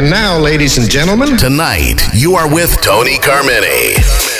And now, ladies and gentlemen, Tonight, you are with Tony Carmine.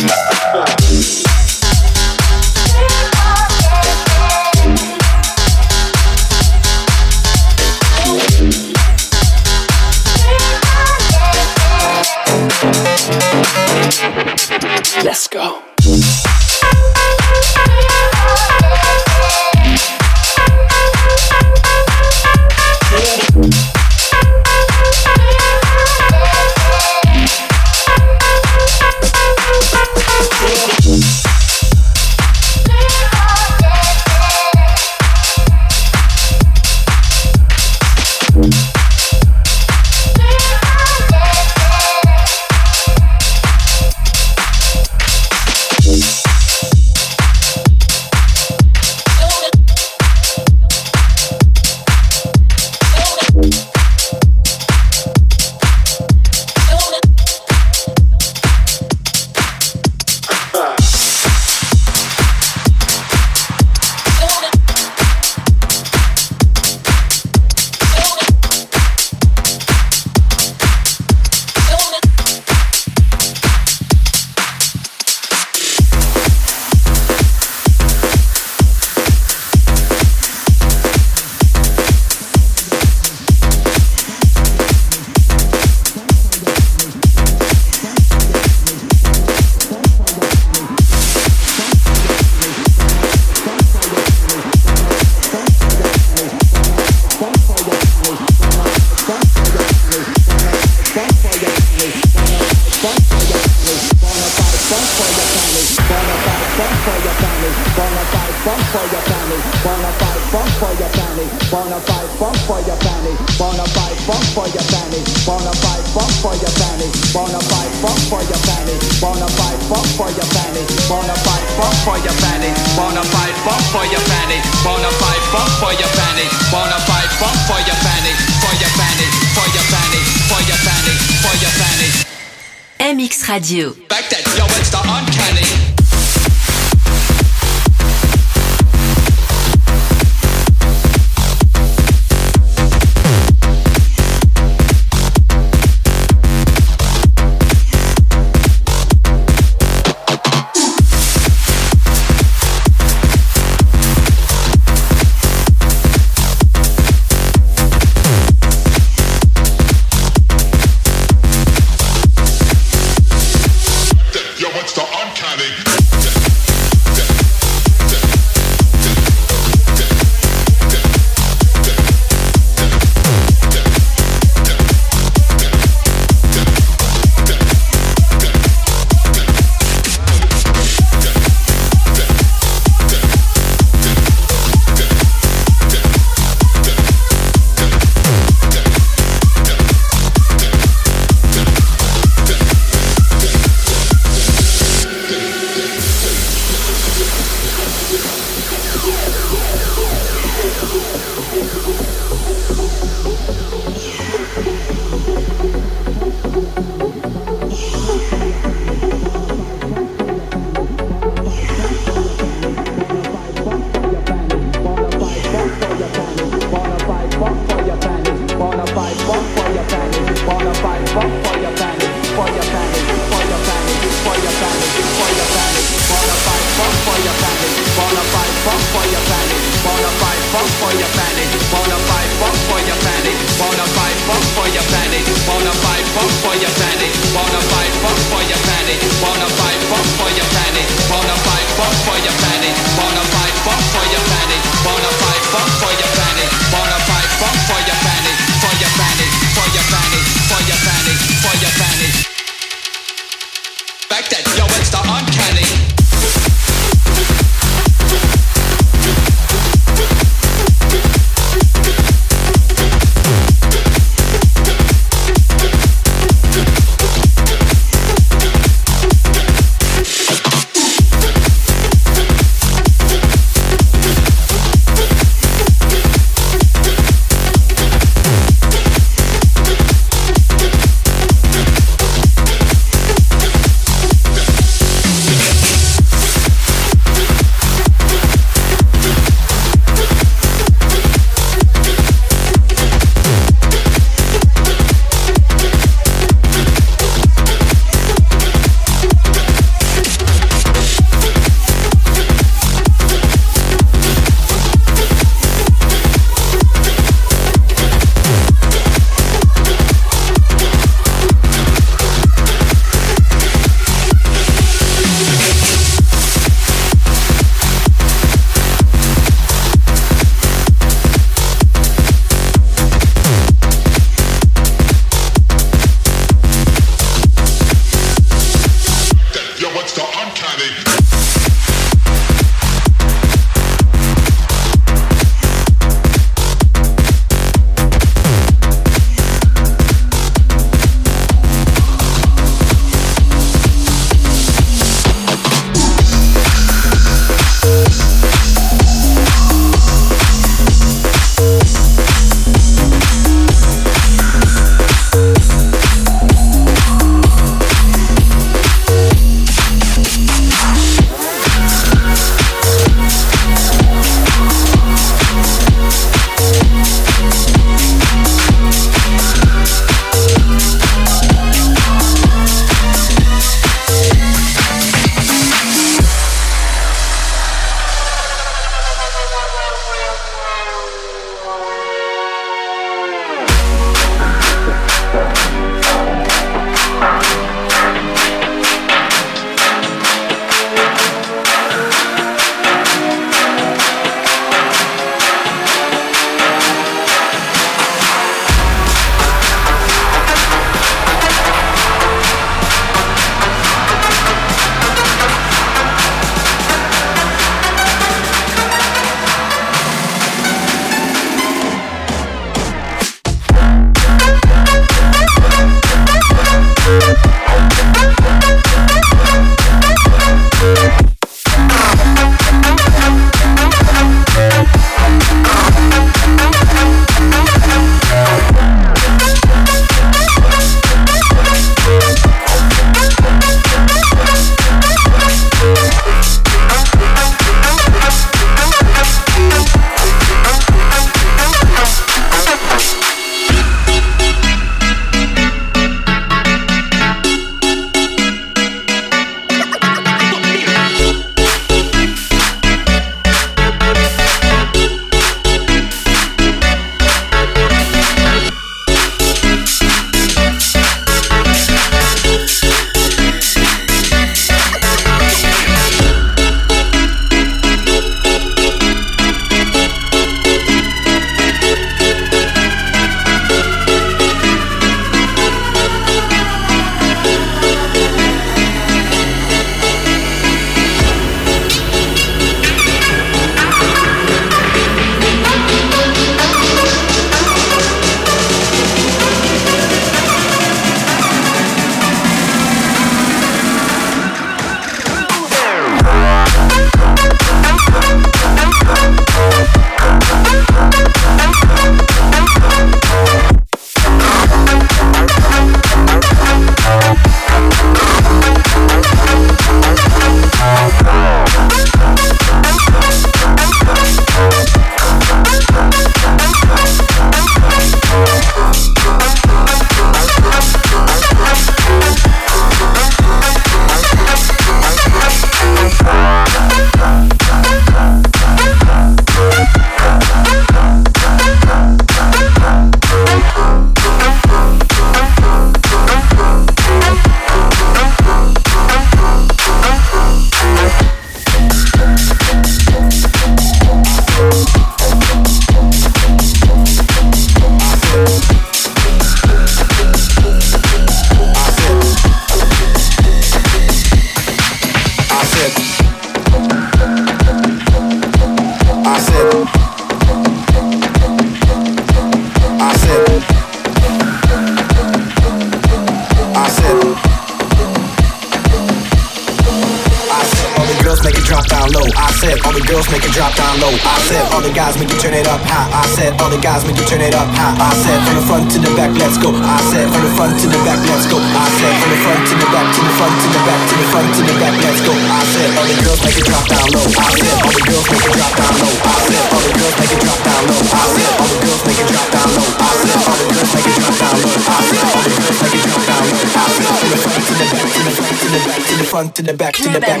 Back, to the back.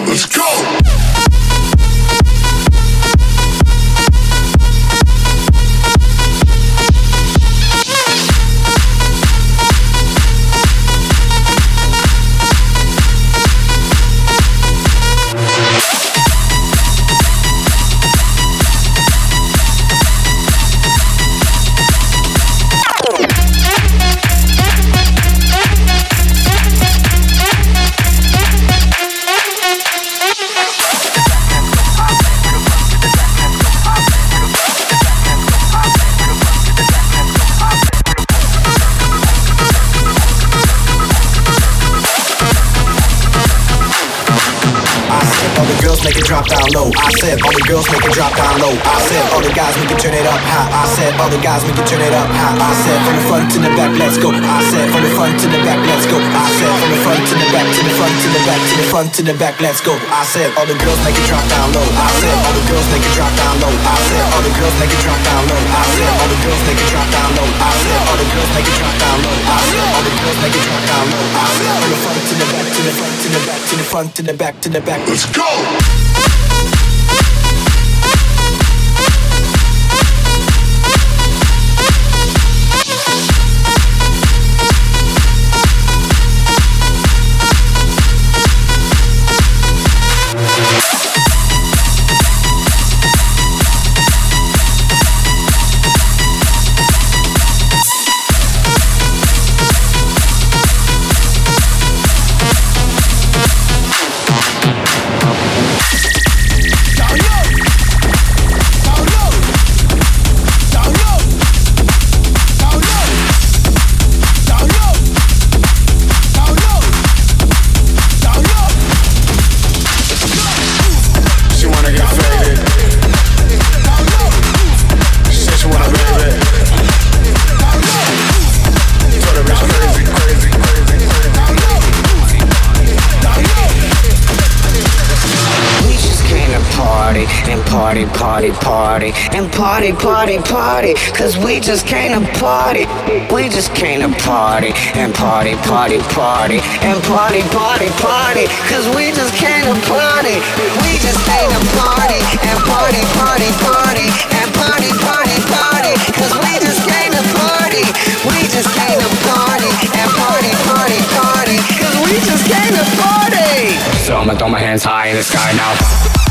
The girls make it drop down low. I said all the guys make it turn it up high. I said all the guys make it turn it up high. I said from the front to the back, let's go. I said from the front to the back, let's go. I said from the front to the back, to the front to the back, to the front to the back, let's go. I said all the girls make it drop down low. I said all the girls make it drop down low. I said all the girls make it drop down low. I said all the girls make it drop down low. I said all the girls make it drop down low. I said all the girls make it drop down low. I said from the front to the back, to the front to the back, to the front to the back, to the back. Let's go. Party, party, party and party, party, party. Cause we just came to party. We just came to party and party, party, party and party, party, party. Cause we just came to party. We just came to party and party, party, party and party, party, party. Cause we just came to party. We just came to party and party, party, party. Cause we just came to party. So I'ma throw my hands high in the sky now.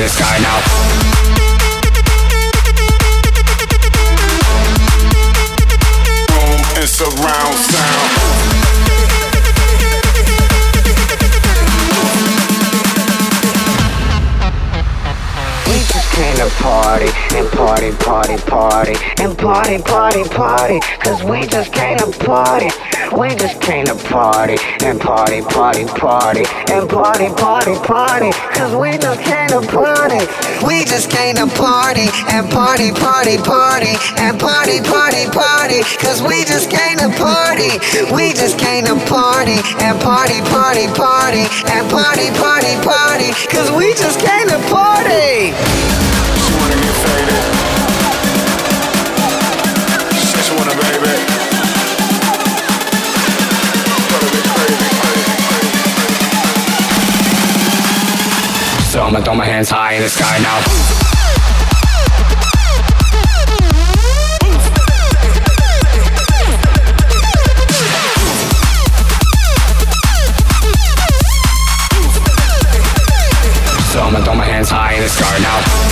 The sky now. room and surround sound. We just came to party and party, party, party and party, party, party. Cause we just came to party. We just came to party and party, party, party and party, party, party. Cause we just came to party. We just came to party and party, party, party and party, party, party. Cause we just came to party. We just came to party and party, party, party and party, party, party. Cause we just came to party. So I'ma throw my hands high in the sky now. So I'ma throw my hands high in the sky now.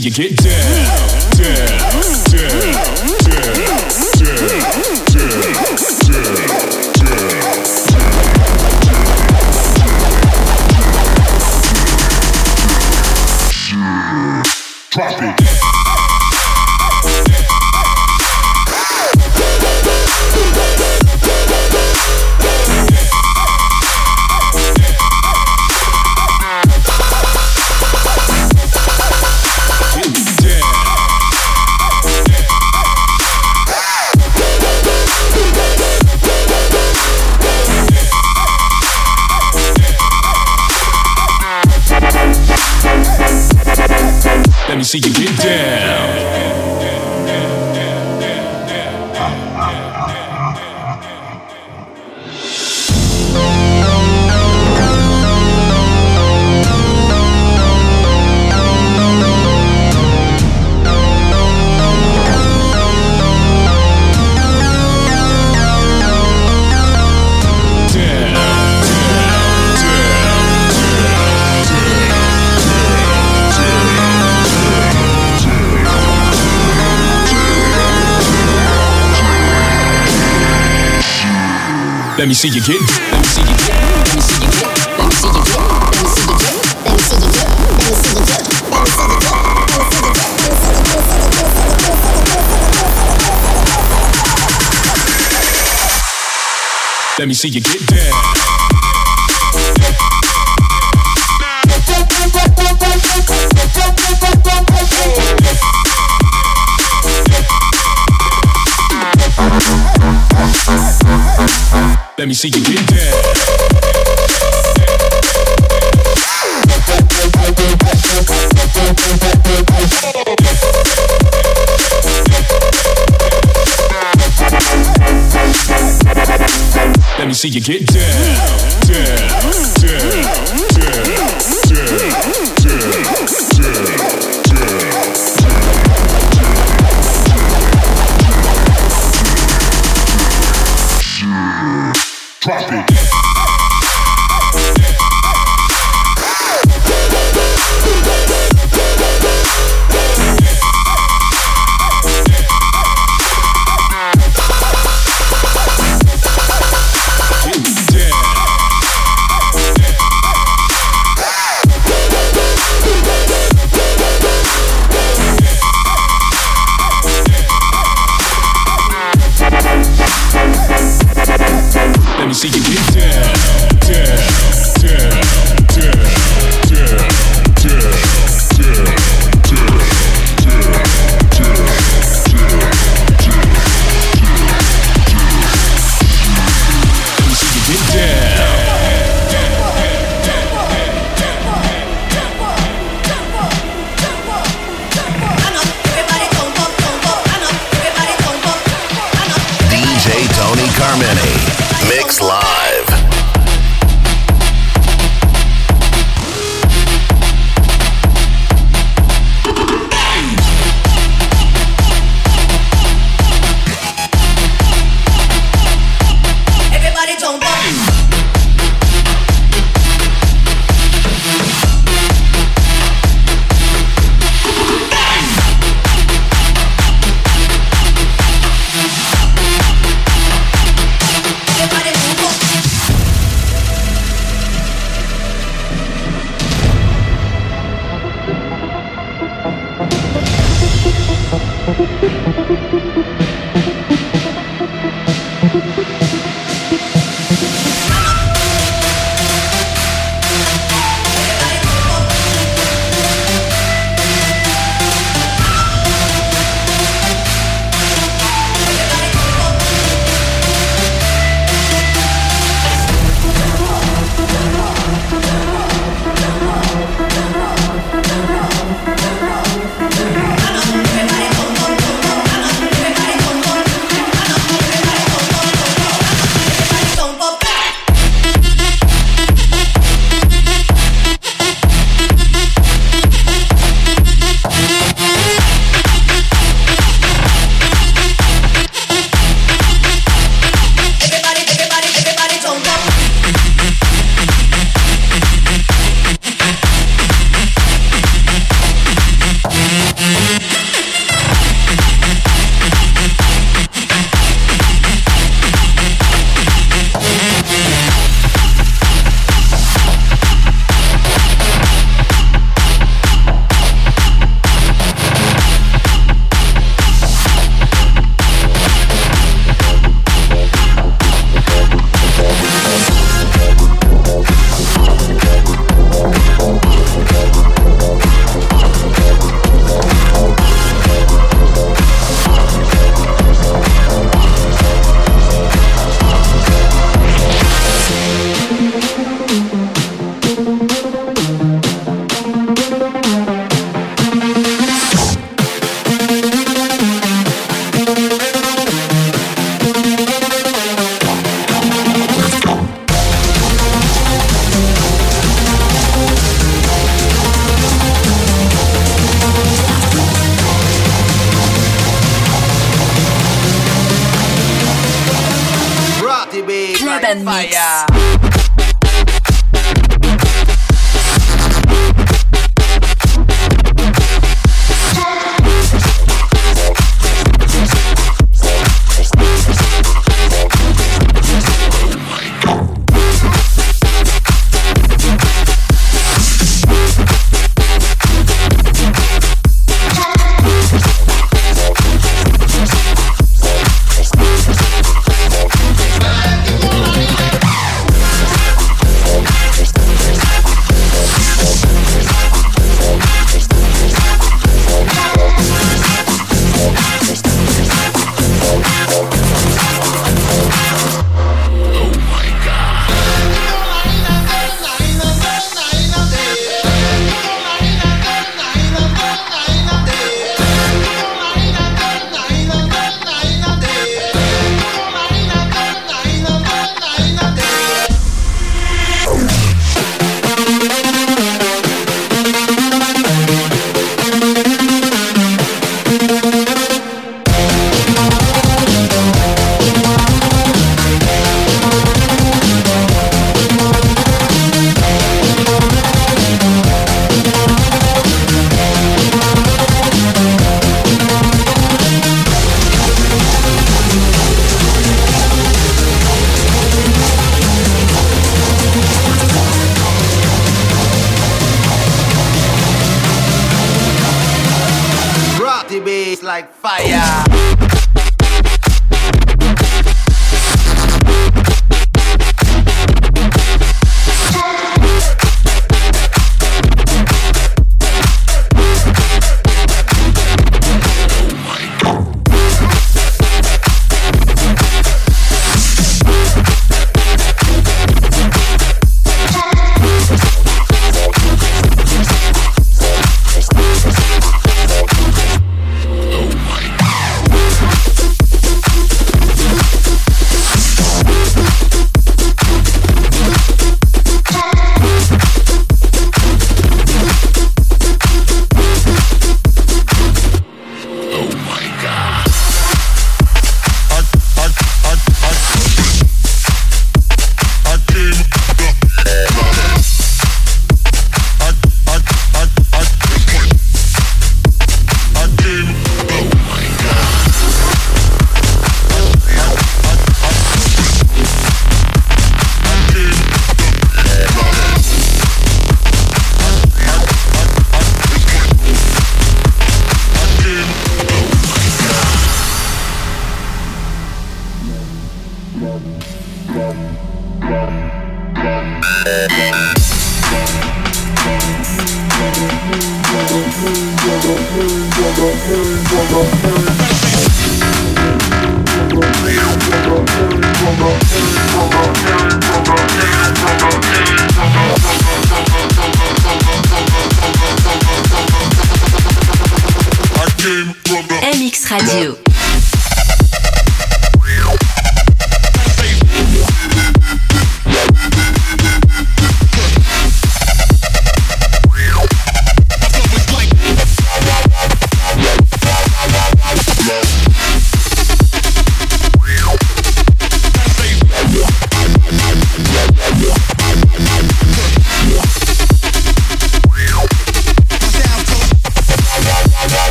till you get down. Let me see you get. Let me see you get. Let me see you get. Let me see you get. Let me see you get. Let me see you get. Let me see you get. Let me see you get. Let me see you get down. Let me see you get down. Let me see you get down, down.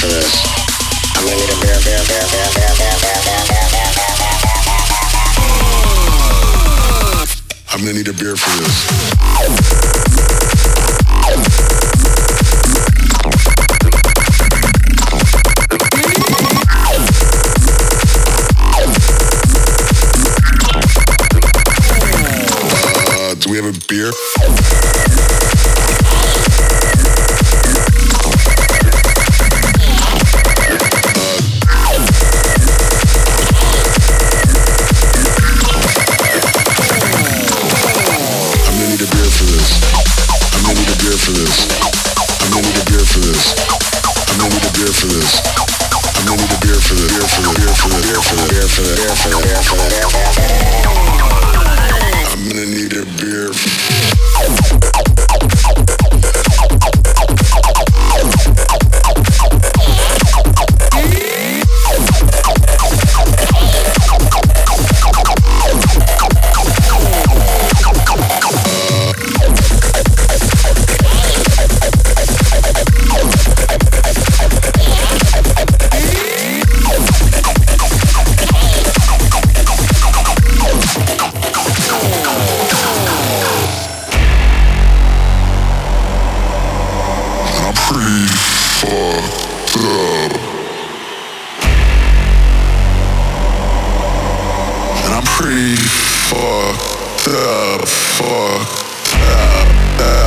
for this. I'm gonna need a beer, beer, beer, beer, beer, beer, beer, beer, beer, beer, beer, beer, beer. I'm gonna need a beer for this. the fuck out.